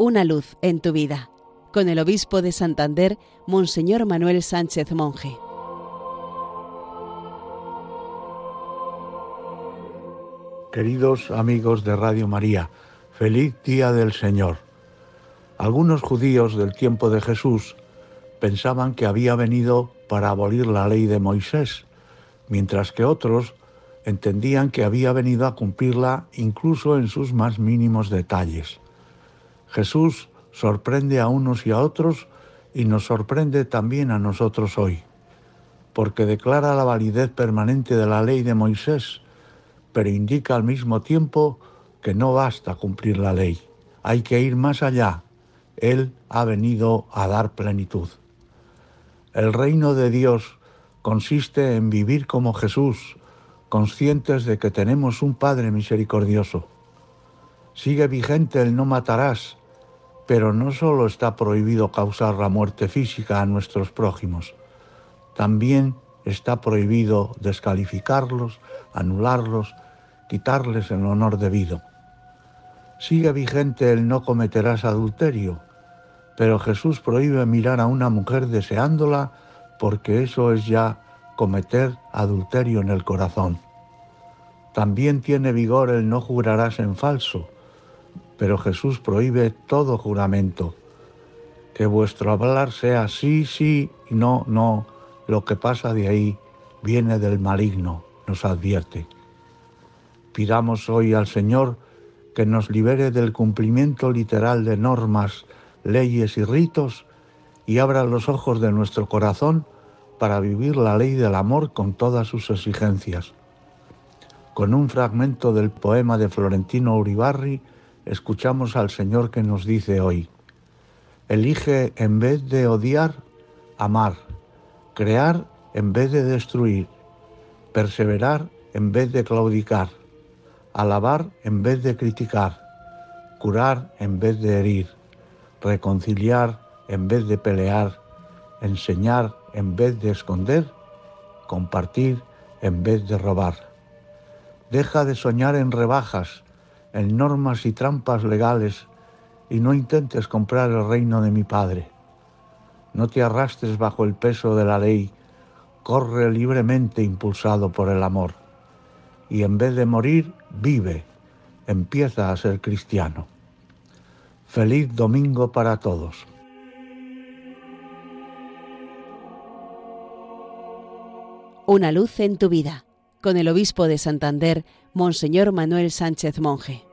Una luz en tu vida, con el obispo de Santander, Monseñor Manuel Sánchez Monje. Queridos amigos de Radio María, feliz día del Señor. Algunos judíos del tiempo de Jesús pensaban que había venido para abolir la ley de Moisés, mientras que otros entendían que había venido a cumplirla incluso en sus más mínimos detalles. Jesús sorprende a unos y a otros y nos sorprende también a nosotros hoy, porque declara la validez permanente de la ley de Moisés, pero indica al mismo tiempo que no basta cumplir la ley, hay que ir más allá. Él ha venido a dar plenitud. El reino de Dios consiste en vivir como Jesús, conscientes de que tenemos un Padre misericordioso. Sigue vigente el no matarás, pero no solo está prohibido causar la muerte física a nuestros prójimos, también está prohibido descalificarlos, anularlos, quitarles el honor debido. Sigue vigente el no cometerás adulterio, pero Jesús prohíbe mirar a una mujer deseándola porque eso es ya cometer adulterio en el corazón. También tiene vigor el no jurarás en falso, pero Jesús prohíbe todo juramento. Que vuestro hablar sea sí, sí, no, no. Lo que pasa de ahí viene del maligno, nos advierte. Pidamos hoy al Señor que nos libere del cumplimiento literal de normas, leyes y ritos y abra los ojos de nuestro corazón para vivir la ley del amor con todas sus exigencias. Con un fragmento del poema de Florentino Uribarri, escuchamos al Señor que nos dice hoy, elige en vez de odiar, amar, crear en vez de destruir, perseverar en vez de claudicar, alabar en vez de criticar, curar en vez de herir, reconciliar en vez de pelear, enseñar en vez de esconder, compartir en vez de robar. Deja de soñar en rebajas, en normas y trampas legales y no intentes comprar el reino de mi Padre. No te arrastres bajo el peso de la ley, corre libremente impulsado por el amor. Y en vez de morir, vive, empieza a ser cristiano. Feliz domingo para todos. Una luz en tu vida, con el obispo de Santander, Monseñor Manuel Sánchez Monje.